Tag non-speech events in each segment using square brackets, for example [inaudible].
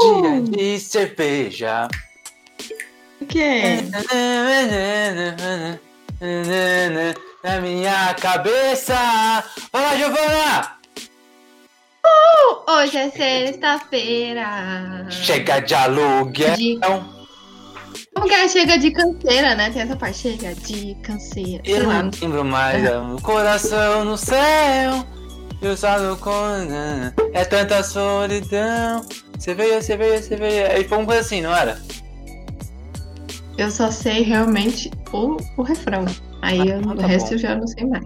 Dia de cerveja. O quê? Na minha cabeça. Vai lá, Giovana! Hoje é sexta-feira. Chega de aluguel. De- Como que é? Chega de canseira, né? Tem essa parte. Chega de canseira. Sei Eu não lembro mais. é o coração no céu. Eu só no cona. É tanta solidão. Você veio, você veio, você veio. Aí foi uma coisa assim, não era? Eu só sei realmente o, o refrão. Aí eu- Ah, o tá resto bom. eu já não sei mais.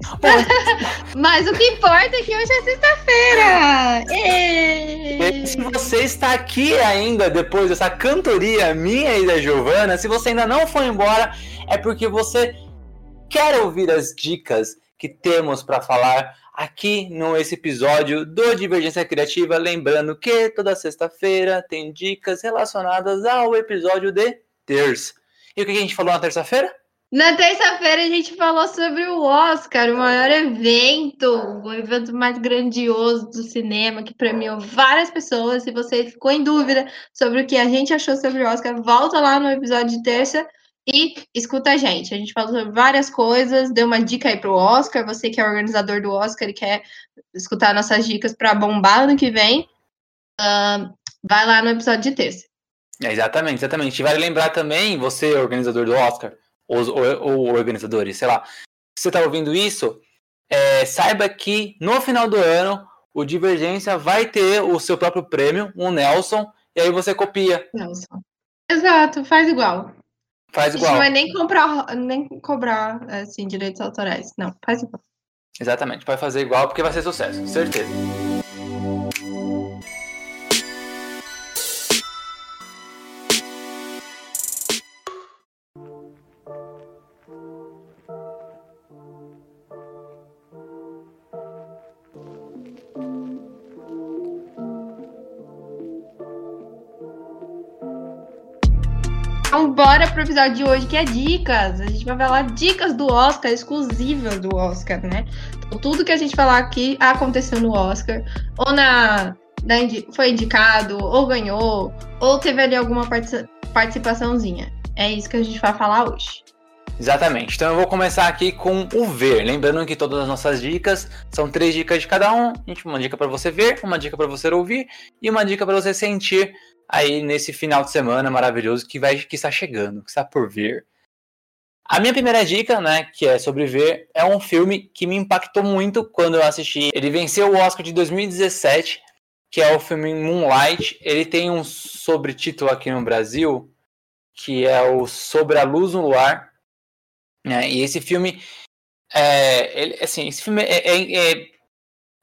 [laughs] Mas o que importa é que hoje é sexta-feira! E se você está aqui ainda depois dessa cantoria minha e da Giovana, se você ainda não foi embora, é porque você quer ouvir as dicas que temos para falar aqui no esse episódio do Divergência Criativa, lembrando que toda sexta-feira tem dicas relacionadas ao episódio de terça. E o que a gente falou na terça-feira? Na terça-feira a gente falou sobre o Oscar, o maior evento, o evento mais grandioso do cinema, que premiou várias pessoas. Se você ficou em dúvida sobre o que a gente achou sobre o Oscar, volta lá no episódio de terça e escuta a gente. A gente falou sobre várias coisas, deu uma dica aí pro Oscar. Você que é organizador do Oscar e quer escutar nossas dicas para bombar ano que vem, ah, vai lá no episódio de terça. É, exatamente, exatamente. E vale lembrar também, você, organizador do Oscar, ou, ou, ou organizadores, sei lá, se você está ouvindo isso, é, saiba que no final do ano o Divergência vai ter o seu próprio prêmio, um Nelson, e aí você copia, Nelson. Exato, faz igual. Faz igual. não vai nem comprar, nem cobrar assim, direitos autorais. Não, faz igual. Exatamente, vai fazer igual porque vai ser sucesso, certeza. Pro episódio de hoje, que é dicas. A gente vai falar dicas do Oscar, exclusivas do Oscar, né? Então, tudo que a gente falar aqui aconteceu no Oscar, ou na, na foi indicado, ou ganhou, ou teve ali alguma partici- participaçãozinha. É isso que a gente vai falar hoje. Exatamente. Então eu vou começar aqui com o ver. Lembrando que todas as nossas dicas são três dicas de cada um. Uma dica para você ver, uma dica para você ouvir e uma dica para você sentir aí nesse final de semana maravilhoso que vai que está chegando, que está por vir. A minha primeira dica, né, que é sobre ver, é um filme que me impactou muito quando eu assisti. Ele venceu o Oscar de 2017, que é o filme Moonlight. Ele tem um sobretítulo aqui no Brasil, que é o Sobre a Luz no Luar. né? E esse filme, é, ele, assim, esse filme é, é- é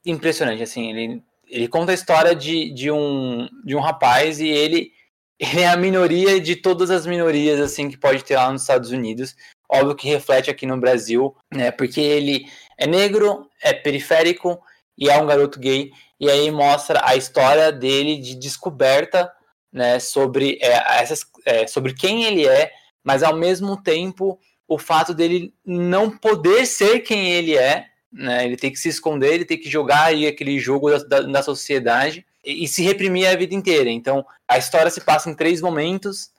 impressionante, assim, ele, ele conta a história de, de, um, de um rapaz e ele, [laughs] ele é a minoria de todas as minorias, assim, que pode ter lá nos Estados Unidos. Óbvio que reflete aqui no Brasil, né? Porque ele é negro, é periférico e é um garoto gay. E aí mostra a história dele de descoberta, né? Sobre, é, essas, é, sobre quem ele é, mas ao mesmo tempo o fato dele não poder ser quem ele é, né? Ele tem que se esconder, ele tem que jogar aquele jogo da, da, da sociedade e, e se reprimir a vida inteira. Então, a história se passa em três momentos: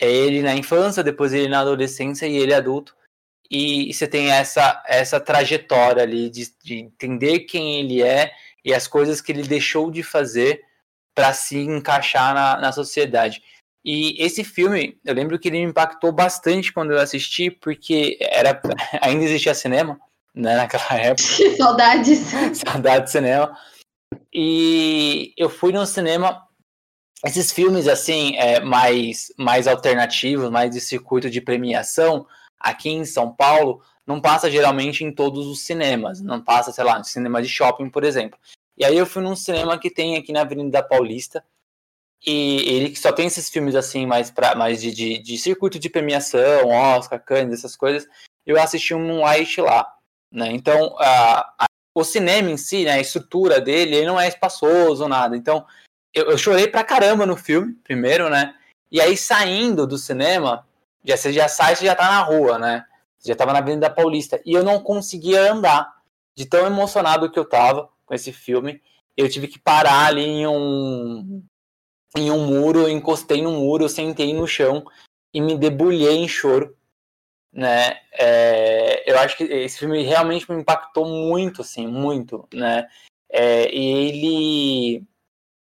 é ele na infância, depois ele na adolescência e ele adulto. E, e você tem essa essa trajetória ali de, de entender quem ele é e as coisas que ele deixou de fazer para se encaixar na, na sociedade. E esse filme, eu lembro que ele me impactou bastante quando eu assisti, porque era [laughs] ainda existia cinema, né, naquela [laughs] época, [laughs] Saudades. saudade de cinema. E eu fui no cinema, esses filmes assim, é, mais, mais alternativos, mais de circuito de premiação, aqui em São Paulo, não passa geralmente em todos os cinemas, não passa, sei lá, no cinema de shopping, por exemplo. E aí eu fui num cinema que tem aqui na Avenida Paulista, E ele que só tem esses filmes assim, mais, pra, mais de, de, de circuito de premiação, Oscar, Cannes, essas coisas, eu assisti um Moonlight lá. Né? Então, a, a, o cinema em si, né, a estrutura dele, ele não é espaçoso, nada. Então, eu, eu chorei pra caramba no filme, primeiro, né? E aí, saindo do cinema, já, você já sai, você já tá na rua, né? Você já tava na Avenida Paulista. E eu não conseguia andar, de tão emocionado que eu tava com esse filme. Eu tive que parar ali em um, em um muro, encostei no muro, sentei no chão e me debulhei em choro né? É, eu acho que esse filme realmente me impactou muito, assim, muito, né? É, e ele,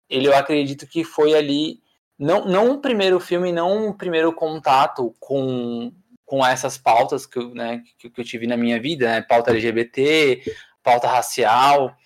ele, eu acredito que foi ali, não, não o primeiro filme, não o primeiro contato com, com essas pautas que, eu, né, que, que eu tive na minha vida, né? Pauta LGBT, pauta racial,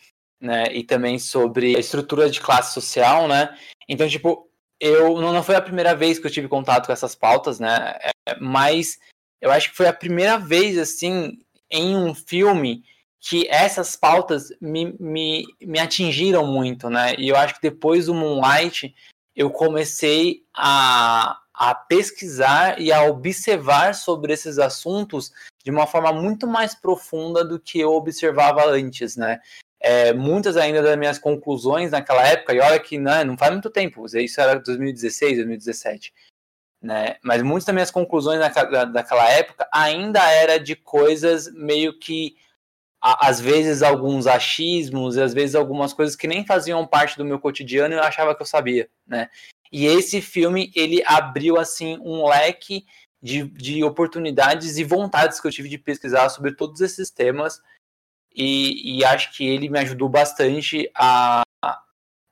né? E também sobre a estrutura de classe social, né? Então, tipo, eu não, não foi a primeira vez que eu tive contato com essas pautas, né? É, mas eu acho que foi a primeira vez, assim, em um filme que essas pautas me, me, me atingiram muito, né? E eu acho que depois do Moonlight eu comecei a, a pesquisar e a observar sobre esses assuntos de uma forma muito mais profunda do que eu observava antes, né? É, muitas ainda das minhas conclusões naquela época, e olha que né, não faz muito tempo, isso era 2016, 2017, né? Mas muitas das minhas conclusões naquela, daquela época ainda era de coisas meio que às vezes alguns achismos, e às vezes algumas coisas que nem faziam parte do meu cotidiano e eu achava que eu sabia, né? E esse filme ele abriu assim um leque de, de oportunidades e vontades que eu tive de pesquisar sobre todos esses temas e, e acho que ele me ajudou bastante a,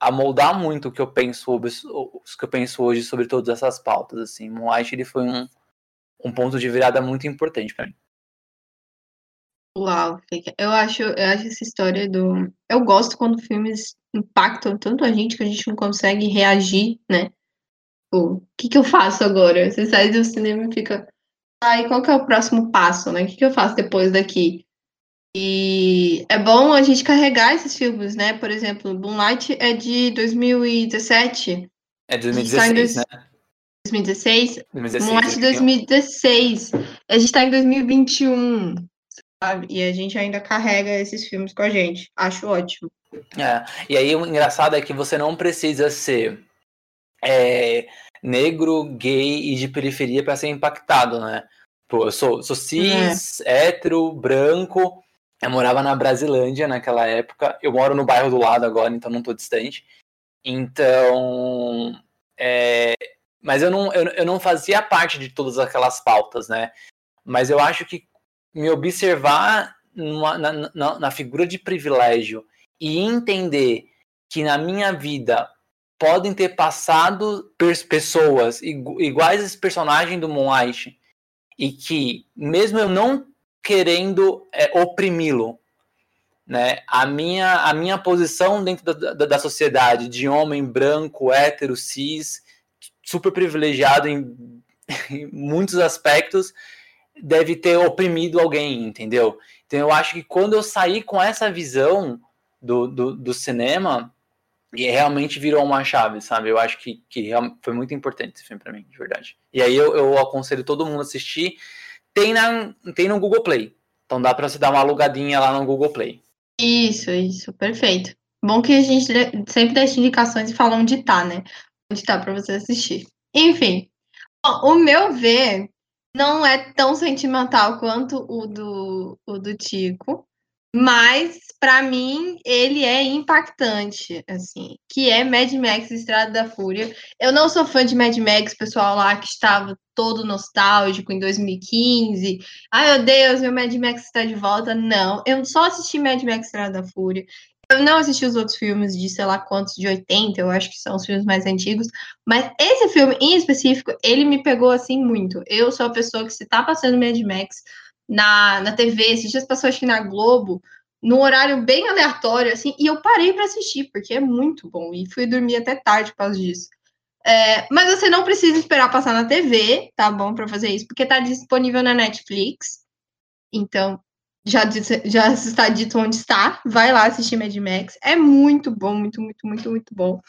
a moldar muito o que eu penso o que eu penso hoje sobre todas essas pautas assim Moonlight ele foi um, um ponto de virada muito importante para mim Uau, eu acho, eu acho essa história do. Eu gosto quando filmes impactam tanto a gente que a gente não consegue reagir, né? O que, que eu faço agora? Você sai do cinema e fica. Ai, qual que é o próximo passo, né? O que, que eu faço depois daqui? E é bom a gente carregar esses filmes, né? Por exemplo, Moonlight é de 2017. É de 2016, tá né? 2016? 2016 Moonlight de 2016. A gente tá em 2021, sabe? E a gente ainda carrega esses filmes com a gente. Acho ótimo. É, e aí o engraçado é que você não precisa ser é, negro, gay e de periferia para ser impactado, né? Pô, eu sou, sou cis, é. hétero, branco, eu morava na Brasilândia naquela época. Eu moro no bairro do lado agora, então não tô distante. Então. É... Mas eu não, eu, eu não fazia parte de todas aquelas pautas, né? Mas eu acho que me observar numa, na, na, na figura de privilégio e entender que na minha vida podem ter passado pessoas iguais a esse personagem do Moonlight e que mesmo eu não querendo é, oprimi-lo. Né? A, minha, a minha posição dentro da, da, da, sociedade de homem branco, hétero, cis, super privilegiado em, [laughs] em muitos aspectos, deve ter oprimido alguém, entendeu? Então eu acho que quando eu saí com essa visão do, do, do cinema, e realmente virou uma chave, sabe? Eu acho que, que foi muito importante esse filme para mim, de verdade. E aí eu, eu aconselho todo mundo a assistir tem, na, tem no Google Play. Então dá para você dar uma alugadinha lá no Google Play. Isso, isso, perfeito. Bom que a gente sempre deixa indicações e fala onde tá, né? Onde tá para você assistir. Enfim, o meu ver não é tão sentimental quanto o do, o do Tico, mas para mim ele é impactante, assim, que é Mad Max Estrada da Fúria. Eu não sou fã de Mad Max, pessoal lá que estava todo nostálgico em 2015. Ai, meu Deus, meu Mad Max está de volta. Não, eu só assisti Mad Max Estrada da Fúria. Eu não assisti os outros filmes de sei lá quantos, de 80, eu acho que são os filmes mais antigos, mas esse filme em específico, ele me pegou assim muito. Eu sou a pessoa que se tá passando Mad Max, na, na TV, esses dias passou acho que na Globo, num horário bem aleatório, assim, e eu parei para assistir, porque é muito bom, e fui dormir até tarde por causa disso. É, mas você não precisa esperar passar na TV, tá bom, para fazer isso, porque tá disponível na Netflix. Então, já, já está dito onde está. Vai lá assistir Mad Max. É muito bom, muito, muito, muito, muito bom.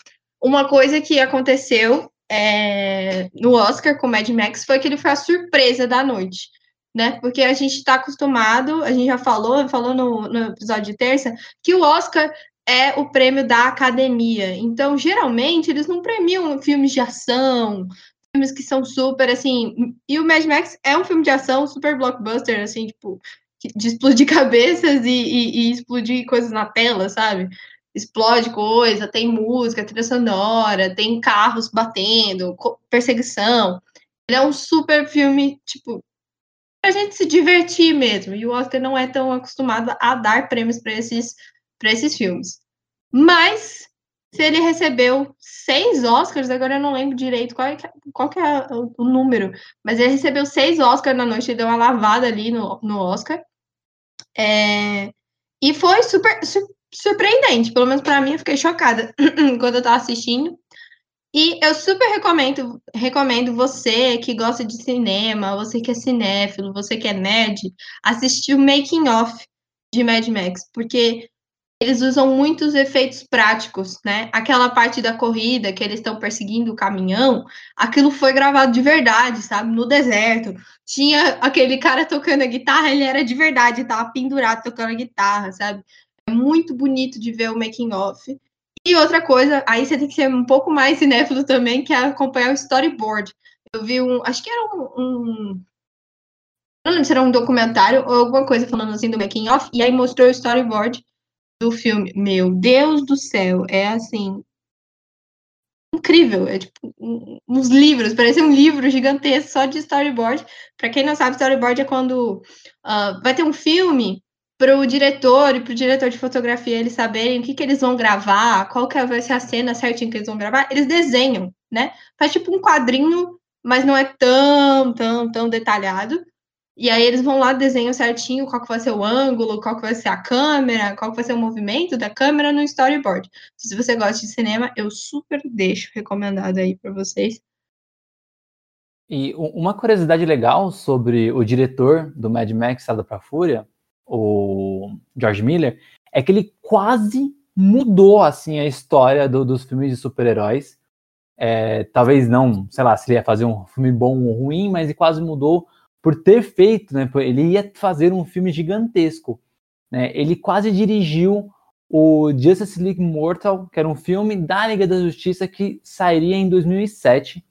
uma coisa que aconteceu é, no Oscar com Mad Max foi que ele foi a surpresa da noite, né? Porque a gente está acostumado, a gente já falou, falou no, no episódio de terça, que o Oscar é o prêmio da academia. Então, geralmente, eles não premiam filmes de ação, filmes que são super, assim... E o Mad Max é um filme de ação super blockbuster, assim, tipo, de explodir [laughs] cabeças e, e, e explodir coisas na tela, sabe? Explode coisa, tem música, trilha sonora, tem carros batendo, perseguição. Ele é um super filme, tipo, pra gente se divertir mesmo. E o Oscar não é tão acostumado a dar prêmios para esses esses filmes. Mas se ele recebeu seis Oscars, agora eu não lembro direito qual, é, qual que é o, número, mas ele recebeu seis Oscars na noite, ele deu uma lavada ali no, no Oscar. É, e foi super su, surpreendente, pelo menos para mim, eu fiquei chocada [clears throat] quando eu estava assistindo. E eu super recomendo, recomendo você que gosta de cinema, você que é cinéfilo, você que é nerd, assistir o Making Off de Mad Max, porque eles usam muitos efeitos práticos, né? Aquela parte da corrida que eles estão perseguindo o caminhão, aquilo foi gravado de verdade, sabe? No deserto. Tinha aquele cara tocando a guitarra, ele era de verdade, estava pendurado tocando a guitarra, sabe? É muito bonito de ver o making off. E outra coisa, aí você tem que ser um pouco mais cinéfilo também, que é acompanhar o storyboard. Eu vi um, acho que era um, um não lembro se era um documentário ou alguma coisa falando assim do making off, e aí mostrou o storyboard do filme. Meu Deus do céu, é assim. Incrível, é tipo uns livros, parece um livro gigantesco só de storyboard. Para quem não sabe, storyboard é quando uh, vai ter um filme para o diretor e para o diretor de fotografia eles saberem o que, que eles vão gravar, qual que vai ser a cena certinha que eles vão gravar, eles desenham, né? Faz tipo um quadrinho, mas não é tão, tão, tão detalhado. E aí eles vão lá, desenham certinho qual que vai ser o ângulo, qual que vai ser a câmera, qual que vai ser o movimento da câmera no storyboard. Se você gosta de cinema, eu super deixo recomendado aí para vocês. E uma curiosidade legal sobre o diretor do Mad Max Sada pra Fúria, o George Miller, é que ele quase mudou assim a história do, dos filmes de super-heróis. É, talvez não, sei lá, se ele ia fazer um filme bom ou ruim, mas ele quase mudou por ter feito, né? Ele ia fazer um filme gigantesco. Né, ele quase dirigiu o Justice League Mortal, que era um filme da Liga da Justiça que sairia em 2007.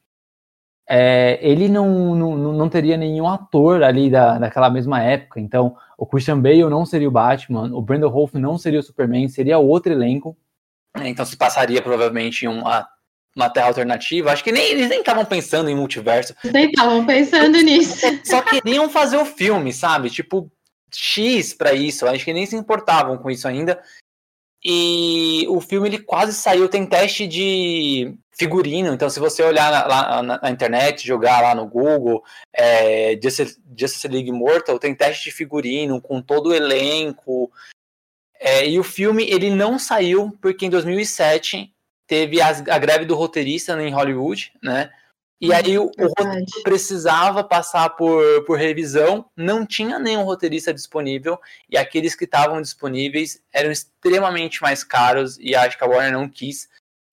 É, ele não, não, não teria nenhum ator ali da, daquela mesma época, então o Christian Bale não seria o Batman, o Brandon Rolfe não seria o Superman, seria outro elenco. Então se passaria provavelmente em uma uma terra alternativa. Acho que nem eles nem estavam pensando em multiverso. Nem estavam pensando nisso. Só queriam fazer o filme, sabe? Tipo, X para isso. Acho que nem se importavam com isso ainda. E o filme ele quase saiu. Tem teste de figurino. Então, se você olhar lá na, na, internet, jogar lá no Google, é, Justice, Justice League Mortal, tem teste de figurino com todo o elenco. É, e o filme ele não saiu porque em 2007 teve a greve do roteirista em Hollywood, né? E aí o, o roteiro precisava passar por, por revisão, não tinha nenhum roteirista disponível, e aqueles que estavam disponíveis eram extremamente mais caros, e acho que a Warner não quis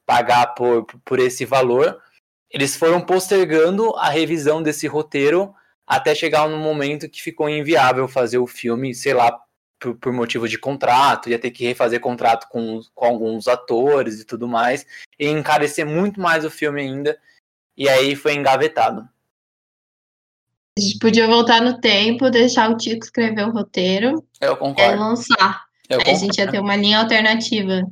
pagar por, por esse valor. Eles foram postergando a revisão desse roteiro até chegar no momento que ficou inviável fazer o filme, sei lá, por, por motivo de contrato, ia ter que refazer contrato com, com alguns atores e tudo mais, e encarecer muito mais o filme ainda, e aí foi engavetado. A gente podia voltar no tempo, deixar o Tico escrever o roteiro Eu concordo. e lançar. Eu aí a gente ia ter uma linha alternativa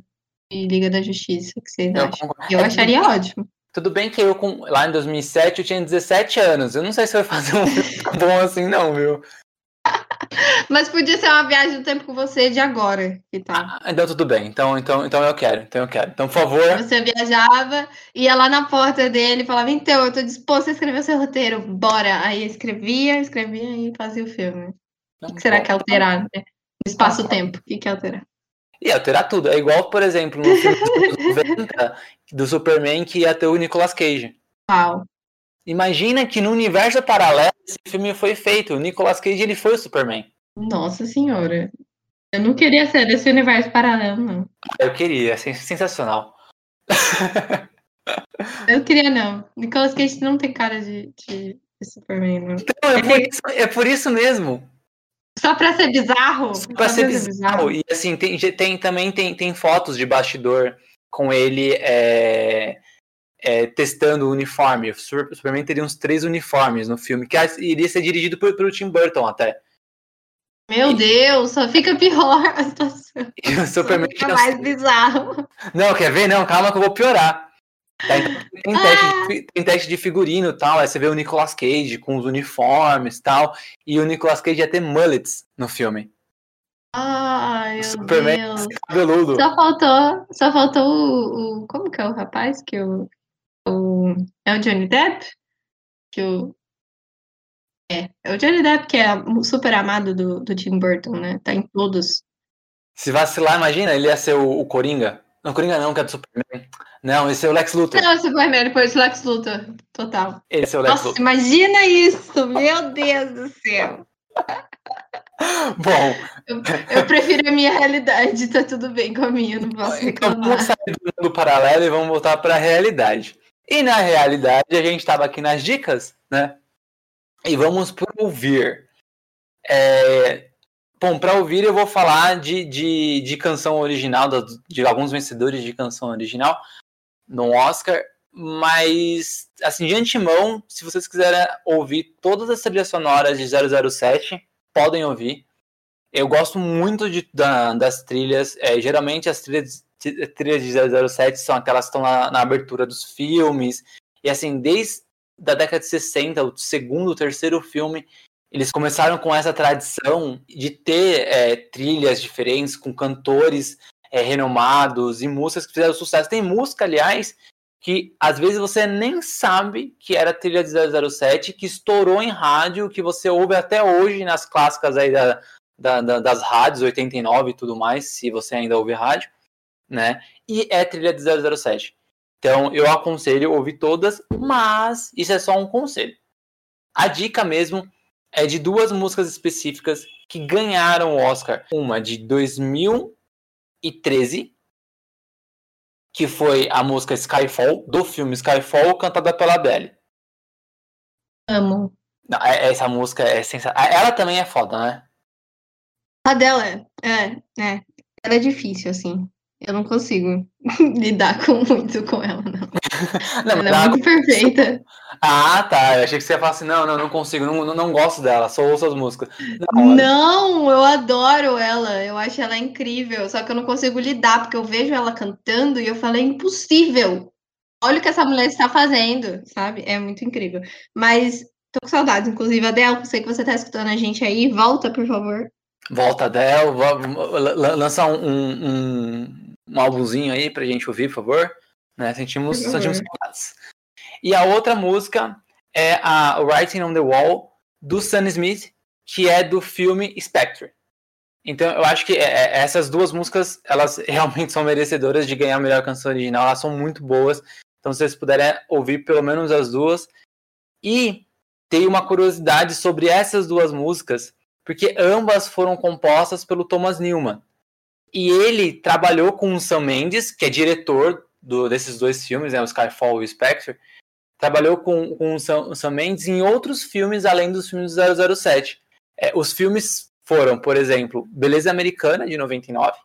de Liga da Justiça, que vocês eu acham? Concordo. Eu é acharia ótimo. Tudo bem que eu, lá em 2007, eu tinha 17 anos. Eu não sei se vai fazer um filme bom assim, não, viu? Mas podia ser uma viagem do tempo com você de agora, que tá? Ah, então tudo bem. Então, então, então eu quero. Então eu quero. Então, por favor. Você viajava, ia lá na porta dele e falava, então, eu tô disposto a escrever o seu roteiro, bora. Aí escrevia, escrevia e fazia o filme. o que será que é alterar, né? Espaço-tempo, o que, é alterar? Ia alterar tudo. É igual, por exemplo, no filme dos 90 do Superman que ia ter o Nicolas Cage. Uau. Imagina que no universo paralelo esse filme foi feito. O Nicolas Cage ele foi o Superman. Nossa senhora. Eu não queria ser desse universo paralelo, não. Eu queria, sensacional. [laughs] Eu queria não. Nicolas Cage não tem cara de, de, de Superman, não. Então, é, por isso, é por isso mesmo. Só pra ser bizarro? Só pra ser bizarro. E assim, tem, tem, também tem, tem fotos de bastidor com ele é, é, testando o uniforme. O Superman teria uns três uniformes no filme, que iria ser dirigido por, pelo Tim Burton até. Meu e... Deus, só fica pior a situação. [laughs] E o Superman só fica mais bizarro. Não, quer ver? Não, calma que eu vou piorar. Tá, então, tem, teste ah. de, tem teste de figurino e tal. Aí você vê o Nicolas Cage com os uniformes e tal. E o Nicolas Cage ia ter mullets no filme. Ai, meu Superman Deus. Cabeludo. Só faltou, só faltou o, o, Como que é o rapaz que o. o é o Johnny Depp? Que o. É, é o Johnny Depp que é super amado do, do Tim Burton, né? Tá em todos. Se vacilar, imagina, ele ia ser o, o Coringa. Não, Coringa não, que é do Superman. Não, esse é o Lex Luthor. Não, o Superman, depois o Lex Luthor. Total. Esse é o Lex Nossa, Luthor. imagina isso! Meu Deus do céu! [laughs] Bom. Eu, eu, prefiro a minha realidade, tá tudo bem com a minha, não posso então, reclamar. Então vamos sair do mundo paralelo e vamos voltar para a realidade. E na realidade, a gente estava aqui nas dicas, né? E vamos para ouvir. É... Bom, para ouvir eu vou falar de, de, de canção original, de alguns vencedores de canção original no Oscar, mas, assim, de antemão, se vocês quiserem ouvir todas as trilhas sonoras de 007, podem ouvir. Eu gosto muito de, da, das trilhas. É, geralmente as trilhas, trilhas de 007 são aquelas que estão na, na, abertura dos filmes. E assim, desde a década de 60, o segundo, o terceiro filme, eles começaram com essa tradição de ter é, trilhas diferentes, com cantores é, renomados e músicas que fizeram sucesso. Tem música, aliás, que às vezes você nem sabe que era trilha de 007, que estourou em rádio, que você ouve até hoje nas clássicas aí da, da, da, das rádios, 89 e tudo mais, se você ainda ouve rádio, né? E é trilha de 007. Então eu aconselho ouvir todas, mas isso é só um conselho. A dica mesmo é de duas músicas específicas que ganharam o Oscar. Uma de 2013 que foi a música Skyfall, do filme Skyfall, cantada pela Adele. Amo. Não, é, essa música é sensacional. Ela também é foda, né? A dela é, é, é. Ela é difícil, assim. Eu não consigo [laughs] lidar com, muito com ela, não. [laughs] não ela é muito perfeita. Ah, tá. Eu achei que você ia falar assim, não, não, não consigo, não, não, gosto dela, só ouço as músicas. Não, não, eu adoro ela, eu acho ela incrível, só que eu não consigo lidar, porque eu vejo ela cantando e eu falei, é impossível. Olha o que essa mulher está fazendo, sabe? É muito incrível. Mas tô com saudades, inclusive, Adel, sei que você está escutando a gente aí, volta, por favor. Volta, Adel, lança um, um, um álbumzinho aí pra gente ouvir, por favor. Né? Sentimos, sentimos saudades. E a outra música é a Writing on the Wall, do Sam Smith, que é do filme Spectre. Então eu acho que é, é, essas duas músicas, elas [laughs] realmente são merecedoras de ganhar a melhor canção original, elas são muito boas. Então se vocês puderem ouvir pelo menos as duas. E tem uma curiosidade sobre essas duas músicas, porque ambas foram compostas pelo Thomas Newman. E ele trabalhou com o Sam Mendes, que é diretor do, desses dois filmes, né, o Skyfall e o Spectre, trabalhou com, com o Sam, Sam Mendes em outros filmes além dos filmes do 007. É, os filmes foram, por exemplo, Beleza Americana, de 99,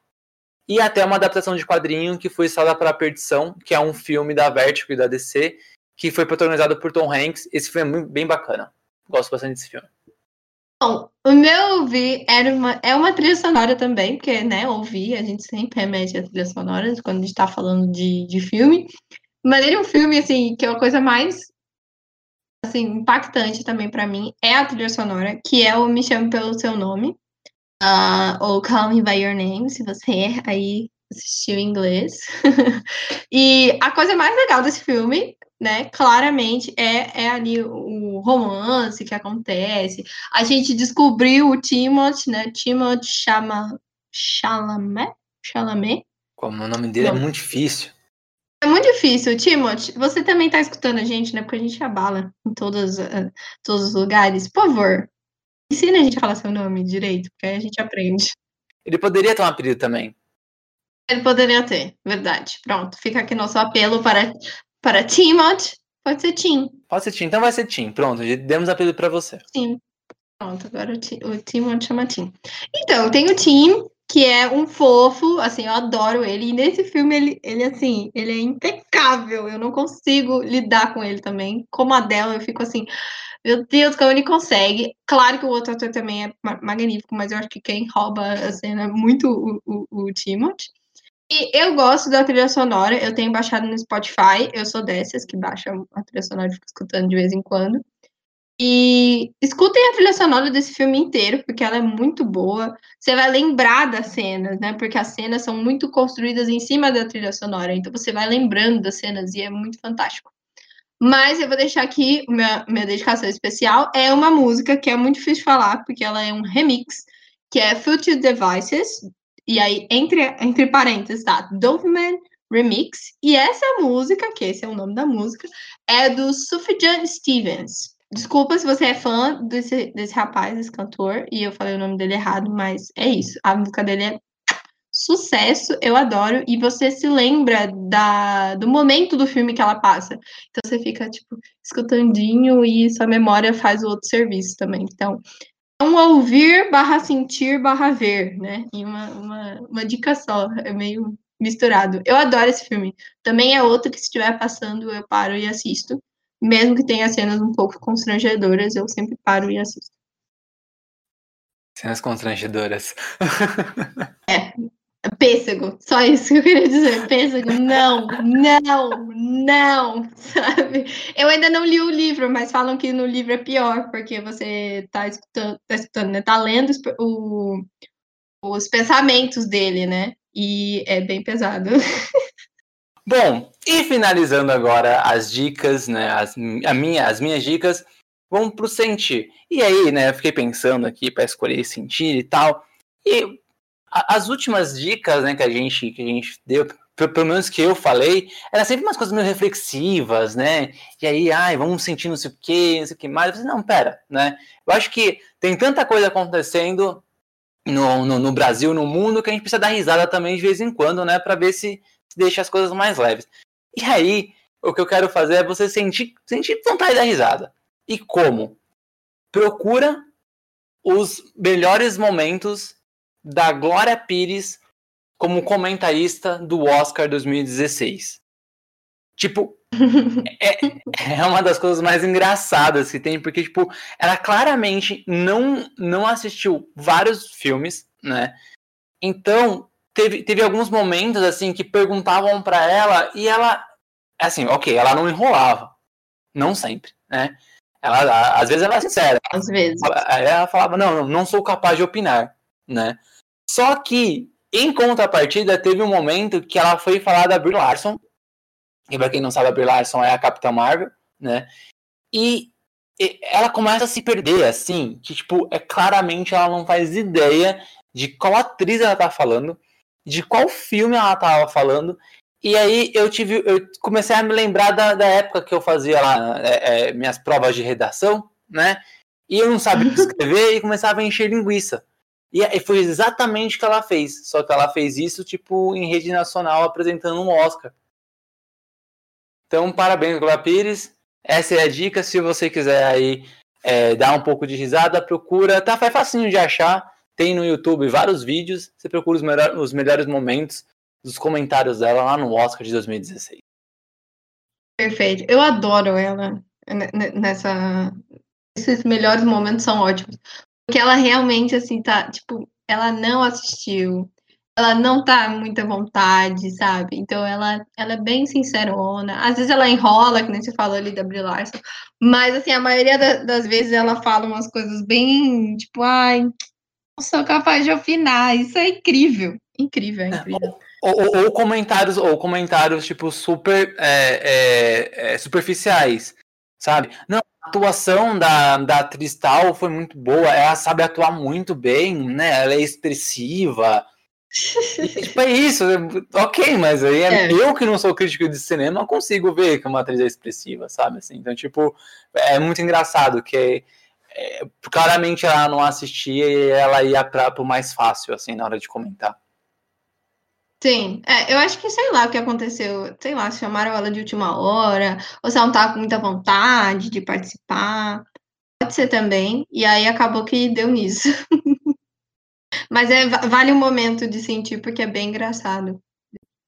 e até uma adaptação de quadrinho que foi Estrada para a Perdição, que é um filme da Vertigo e da DC, que foi protagonizado por Tom Hanks. Esse filme é bem bacana. Gosto bastante desse filme. Bom, o meu ouvir era uma, é uma trilha sonora também, porque, né, ouvir, a gente sempre remete a trilha sonora quando a gente tá falando de, de filme. Mas ele é um filme, assim, que é a coisa mais assim, impactante também para mim é a trilha sonora, que é o Me Chame Pelo Seu Nome, uh, ou Call Me By Your Name, se você aí assistiu em inglês. [laughs] e a coisa mais legal desse filme, né, claramente, é, é ali o romance que acontece. A gente descobriu o Timothy, né, Timothy Chama, Chalamet? Chalamet? Como o nome dele é Não. é muito difícil. É muito difícil, Timothy. Você também está escutando a gente, né? Porque a gente abala em todos, uh, todos os lugares. Por favor, ensina a gente a falar seu nome direito, porque aí a gente aprende. Ele poderia ter um apelido também. Ele poderia ter, verdade. Pronto, fica aqui nosso apelo para, para Timothy, pode ser Tim. Pode ser Tim, então vai ser Tim. Pronto, demos apelido para você. Tim. Pronto, agora o, Tim, o Timothy chama Tim. Então, tem o Tim, que é um fofo, assim, eu adoro ele. E nesse filme, ele, ele assim, ele é impecável. Eu não consigo lidar com ele também. Como a dela, eu fico assim, meu Deus, como ele consegue. Claro que o outro ator também é magnífico, mas eu acho que quem rouba a cena é muito o, o, o Timothy. E eu gosto da trilha sonora, eu tenho baixado no Spotify, eu sou dessas que baixam a trilha sonora e fico escutando de vez em quando. E escutem a trilha sonora desse filme inteiro, porque ela é muito boa. Você vai lembrar das cenas, né? Porque as cenas são muito construídas em cima da trilha sonora, então você vai lembrando das cenas e é muito fantástico. Mas eu vou deixar aqui minha, minha dedicação especial. É uma música que é muito difícil de falar, porque ela é um remix, que é Future Devices, e aí, entre, entre parênteses, tá? Doveman Remix. E essa música, que esse é o nome da música, é do Sufjan Stevens. Desculpa se você é fã desse, desse rapaz, desse cantor, e eu falei o nome dele errado, mas é isso. A música dele é sucesso, eu adoro, e você se lembra da, do momento do filme que ela passa. Então você fica, tipo, escutandinho e sua memória faz o outro serviço também. Então, um ouvir barra sentir barra ver, né? E uma, uma, uma dica só, é meio misturado. Eu adoro esse filme. Também é outro que se estiver passando, eu paro e assisto. Mesmo que tenha cenas um pouco constrangedoras, eu sempre paro e assisto. Cenas constrangedoras. é, [laughs] Pêssego, só isso que eu queria dizer. Pêssego, não, não, não, sabe? Eu ainda não li o livro, mas falam que no livro é pior, porque você tá escutando, tá, escutando, né? Tá lendo o, os pensamentos dele, né? E é bem pesado. [laughs] Bom, e finalizando agora as dicas, né? As, a minha, as minhas dicas, vamos pro sentir. E aí, né? Eu fiquei pensando aqui para escolher sentir e tal. E as últimas dicas né, que, a gente, que a gente deu, pelo menos que eu falei, era sempre umas coisas meio reflexivas, né? E aí, ai, vamos sentir não sei o que, não sei o que mais. Eu falei, não, pera, né? Eu acho que tem tanta coisa acontecendo no, no, no, Brasil, no mundo, que a gente precisa dar risada também de vez em quando, né? Para ver se, se deixa as coisas mais leves. E aí, o que eu quero fazer é você sentir, sentir vontade da risada. E como? Procura os melhores momentos da Glória Pires como comentarista do Oscar 2016. Tipo, é, é uma das coisas mais engraçadas que tem, porque, tipo, ela claramente não, não assistiu vários filmes, né? Então, teve, teve alguns momentos, assim, que perguntavam para ela e ela, assim, ok, ela não enrolava. Não sempre, né? Ela, às vezes ela é sincera. Às vezes. Ela, ela falava, não, não sou capaz de opinar, né? Só que, em contrapartida, teve um momento que ela foi falar da Brie Larson. E pra quem não sabe, a Brie Larson é a Capitã Marvel, né? E ela começa a se perder, assim, que, tipo, é claramente ela não faz ideia de qual atriz ela tá falando, de qual filme ela tava falando. E aí eu tive, eu comecei a me lembrar da, da época que eu fazia lá é, é, minhas provas de redação, né? E eu não sabia [laughs] escrever e começava a encher linguiça. E foi exatamente o que ela fez. Só que ela fez isso, tipo, em rede nacional, apresentando um Oscar. Então, parabéns, Glória Pires. Essa é a dica. Se você quiser aí é, dar um pouco de risada, procura. Tá, é facinho de achar. Tem no YouTube vários vídeos. Você procura os, melhor, os melhores momentos dos comentários dela lá no Oscar de 2016. Perfeito. Eu adoro ela nessa. Esses melhores momentos são ótimos. Porque ela realmente, assim, tá, tipo, ela não assistiu, ela não tá muita vontade, sabe? Então ela, ela é bem sincerona. Às vezes ela enrola, que nem você falou ali da Brie Larson, mas assim, a maioria da, das vezes ela fala umas coisas bem, tipo, ai, não sou capaz de opinar. Isso é incrível. Incrível, é incrível. Ou, ou, ou, comentários, ou comentários, tipo, super é, é, é, superficiais, sabe? Não, atuação da, da atriz tal foi muito boa, ela sabe atuar muito bem, né? Ela é expressiva. E, [laughs] tipo, é isso, ok, mas aí é, é. eu que não sou crítico de cinema consigo ver que uma atriz é expressiva, sabe? Assim, então, tipo, é muito engraçado que é, claramente ela não assistia e ela ia para o mais fácil, assim, na hora de comentar. Sim, é, eu acho que sei lá o que aconteceu. Sei lá, se chamaram ela de última hora, ou se ela não tava com muita vontade de participar. Pode ser também. E aí acabou que deu nisso. [laughs] Mas é, vale um momento de sentir, porque é bem engraçado.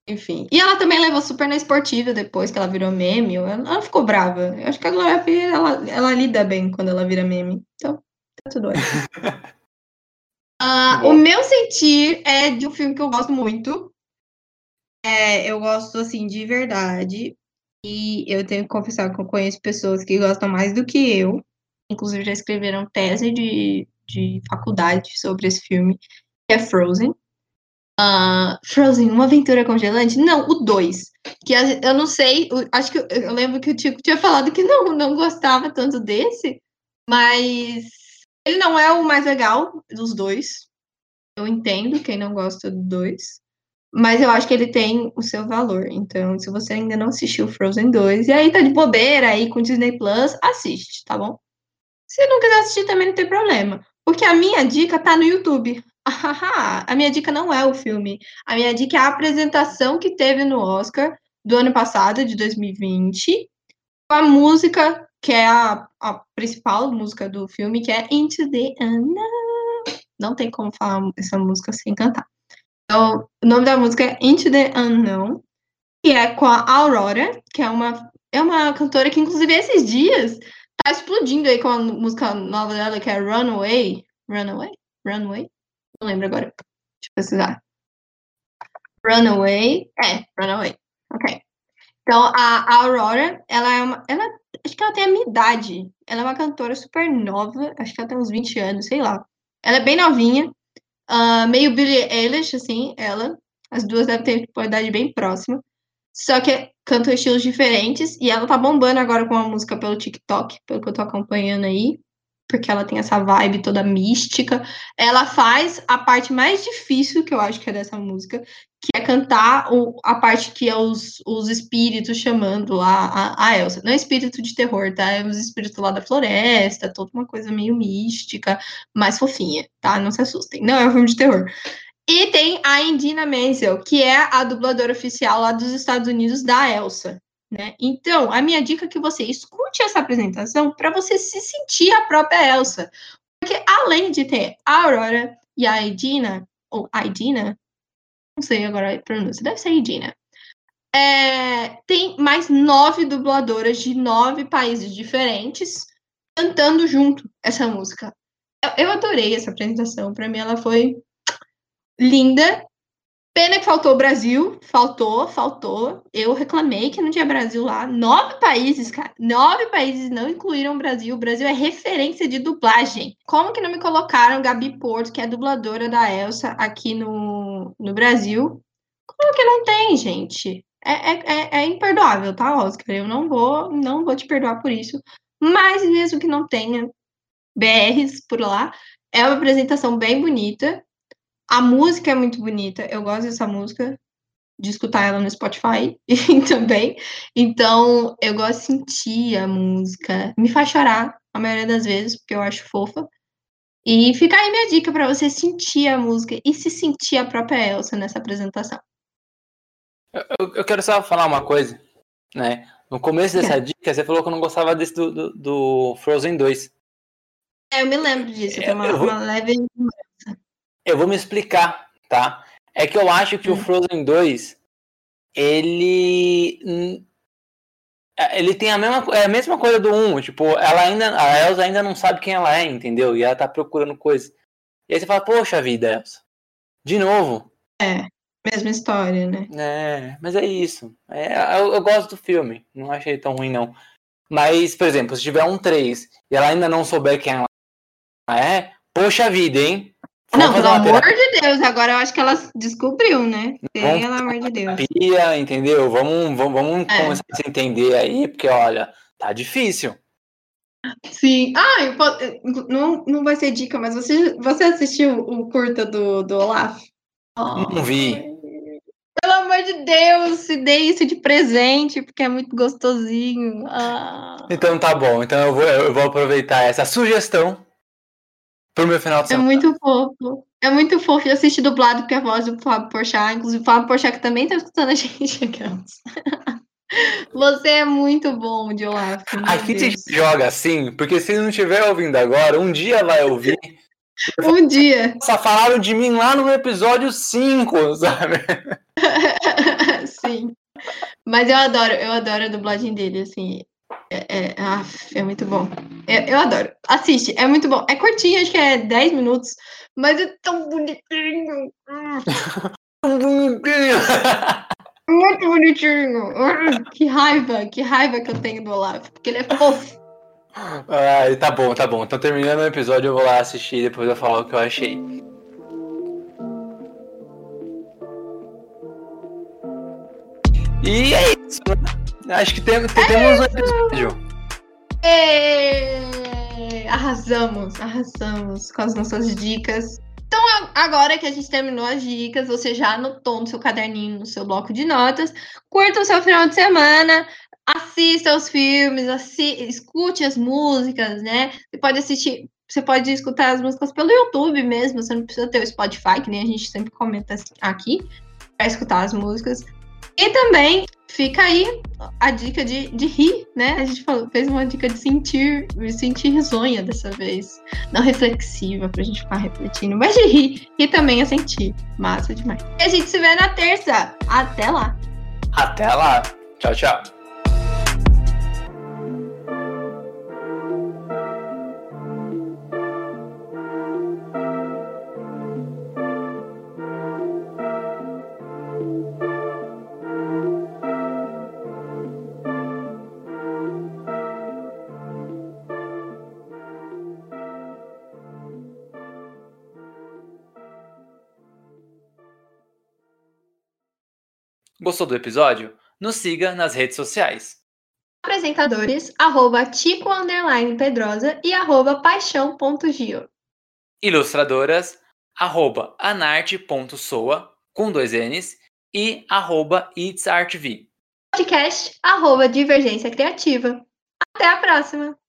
Enfim. E ela também levou super na esportiva depois que ela virou meme. Ela, ela ficou brava. Eu acho que a Glória Pires, ela, ela lida bem quando ela vira meme. Então, tá tudo bem. uh, [laughs] o meu sentir é de um filme que eu gosto muito. É, eu gosto, assim, de verdade. E eu tenho que confessar que eu conheço pessoas que gostam mais do que eu. Inclusive, já escreveram tese de, de faculdade sobre esse filme, que é Frozen. Uh, Frozen, uma aventura congelante? Não, o 2. Que eu não sei, acho que eu, eu lembro que o Tico tinha falado que não, não gostava tanto desse, mas ele não é o mais legal dos dois. Eu entendo quem não gosta do dois. Mas eu acho que ele tem o seu valor. Então, se você ainda não assistiu Frozen 2, e aí tá de bobeira aí com Disney Plus, assiste, tá bom? Se não quiser assistir também não tem problema. Porque a minha dica tá no YouTube. [laughs] a minha dica não é o filme. A minha dica é a apresentação que teve no Oscar do ano passado, de 2020, com a música que é a, a principal música do filme, que é Into the Unknown. Não tem como falar essa música sem cantar. Então, o nome da música é Into the Unknown, que é com a Aurora, que é uma, é uma cantora que, inclusive, esses dias tá explodindo aí com a música nova dela, que é Runaway. Runaway? Runaway? Não lembro agora. Deixa eu precisar. Runaway. É, Runaway. Ok. Então, a, Aurora, ela é uma. Ela, acho que ela tem a minha idade. Ela é uma cantora super nova. Acho que ela tem uns 20 anos, sei lá. Ela é bem novinha. Uh, meio Billie Eilish, assim, ela. As duas devem ter uma idade bem próxima. Só que cantam estilos diferentes. E ela tá bombando agora com uma música pelo TikTok, pelo que eu tô acompanhando aí porque ela tem essa vibe toda mística. Ela faz a parte mais difícil, que eu acho que é dessa música, que é cantar o, a parte que é os, os espíritos chamando lá a, a Elsa. Não é espírito de terror, tá? É os espíritos lá da floresta, toda uma coisa meio mística, mais fofinha, tá? Não se assustem. Não é um filme de terror. E tem a Indina Menzel, que é a dubladora oficial lá dos Estados Unidos da Elsa. Né? Então, a minha dica é que você escute essa apresentação para você se sentir a própria Elsa. Porque além de ter a Aurora e a Idina, ou a Idina, não sei agora a pronúncia, deve ser Idina. É, tem mais nove dubladoras de nove países diferentes cantando junto essa música. Eu adorei essa apresentação, para mim ela foi linda Pena que faltou o Brasil, faltou, faltou. Eu reclamei que não tinha Brasil lá. Nove países, cara, nove países não incluíram o Brasil. O Brasil é referência de dublagem. Como que não me colocaram Gabi Porto, que é dubladora da Elsa aqui no, no Brasil? Como que não tem, gente? É, é, é, é imperdoável, tá, Oscar? Eu não vou, não vou te perdoar por isso. Mas mesmo que não tenha BRs por lá, é uma apresentação bem bonita. A música é muito bonita, eu gosto dessa música, de escutar ela no Spotify [laughs] também. Então, eu gosto de sentir a música. Me faz chorar a maioria das vezes, porque eu acho fofa. E fica aí minha dica para você sentir a música e se sentir a própria Elsa nessa apresentação. Eu, eu quero só falar uma coisa, né? No começo dessa dica, você falou que eu não gostava desse do, do, do Frozen 2. É, eu me lembro disso, é, uma, vou... uma leve eu vou me explicar, tá? É que eu acho que o hum. Frozen 2 ele é, ele tem a mesma, é a mesma coisa do 1, tipo, ela ainda a Elsa ainda não sabe quem ela é, entendeu? E ela tá procurando coisa. E aí você fala, poxa vida, Elsa. De novo. É, mesma história, né? É, mas é isso. É, eu, eu gosto do filme, não achei tão ruim não. Mas, por exemplo, se tiver um 3 e ela ainda não souber quem ela é, poxa vida, hein? Não, pelo amor de Deus, agora eu acho que ela descobriu, né? Pelo amor de Deus. Terapia, entendeu? Vamos, vamos, vamos é. começar a se entender aí, porque olha, tá difícil. Sim. Ah, não, não vai ser dica, mas você, você assistiu o curta do, do Olaf? Oh, não vi. Pelo amor de Deus, se dê isso de presente, porque é muito gostosinho. Ah. Então tá bom. Então eu vou, eu vou aproveitar essa sugestão pro meu final de é semana. É muito fofo. É muito fofo. Eu assisti dublado porque a voz do Fábio Porchat, inclusive o Fábio Porchat que também tá escutando a [laughs] gente. Você é muito bom, Olaf. Aqui se joga assim, porque se não estiver ouvindo agora, um dia vai ouvir. [laughs] Um dia. Só falaram de mim lá no episódio 5, [laughs] sabe? Sim. Mas eu adoro, eu adoro a dublagem dele, assim. É, é, é muito bom. Eu, eu, adoro. Assiste, é muito bom. É curtinho, acho que é 10 minutos, mas é tão bonitinho. [laughs] tão bonitinho. Muito bonitinho. Que raiva, que raiva que eu tenho do Olaf, porque ele é fofo. Ai, tá bom, tá bom. Então terminando o episódio, eu vou lá assistir e depois eu falar o que eu achei. E é isso. Acho que tem, é temos um episódio. É... Arrasamos, arrasamos com as nossas dicas. Então, agora que a gente terminou as dicas, você já anotou no seu caderninho, no seu bloco de notas, curta o seu final de semana, assista os filmes, assi escute as músicas, né? Você pode assistir, você pode escutar as músicas pelo YouTube mesmo, você não precisa ter o Spotify, que nem a gente sempre comenta aqui, para escutar as músicas. E também fica aí a dica de, de rir, né? A gente falou, fez uma dica de sentir, de sentir risonha dessa vez. Não reflexiva, pra gente ficar refletindo, mas de rir. E também a sentir. Massa demais. E a gente se vê na terça. Até lá. Até lá. Tchau, tchau. Gostou do episódio? Nos siga nas redes sociais. Apresentadores, arroba Tico Pedrosa e arroba paixão.gio. Ilustradoras, arroba anarte.soa, com dois N's, e arroba itsartv. Podcast, arroba Divergência Criativa. Até a próxima!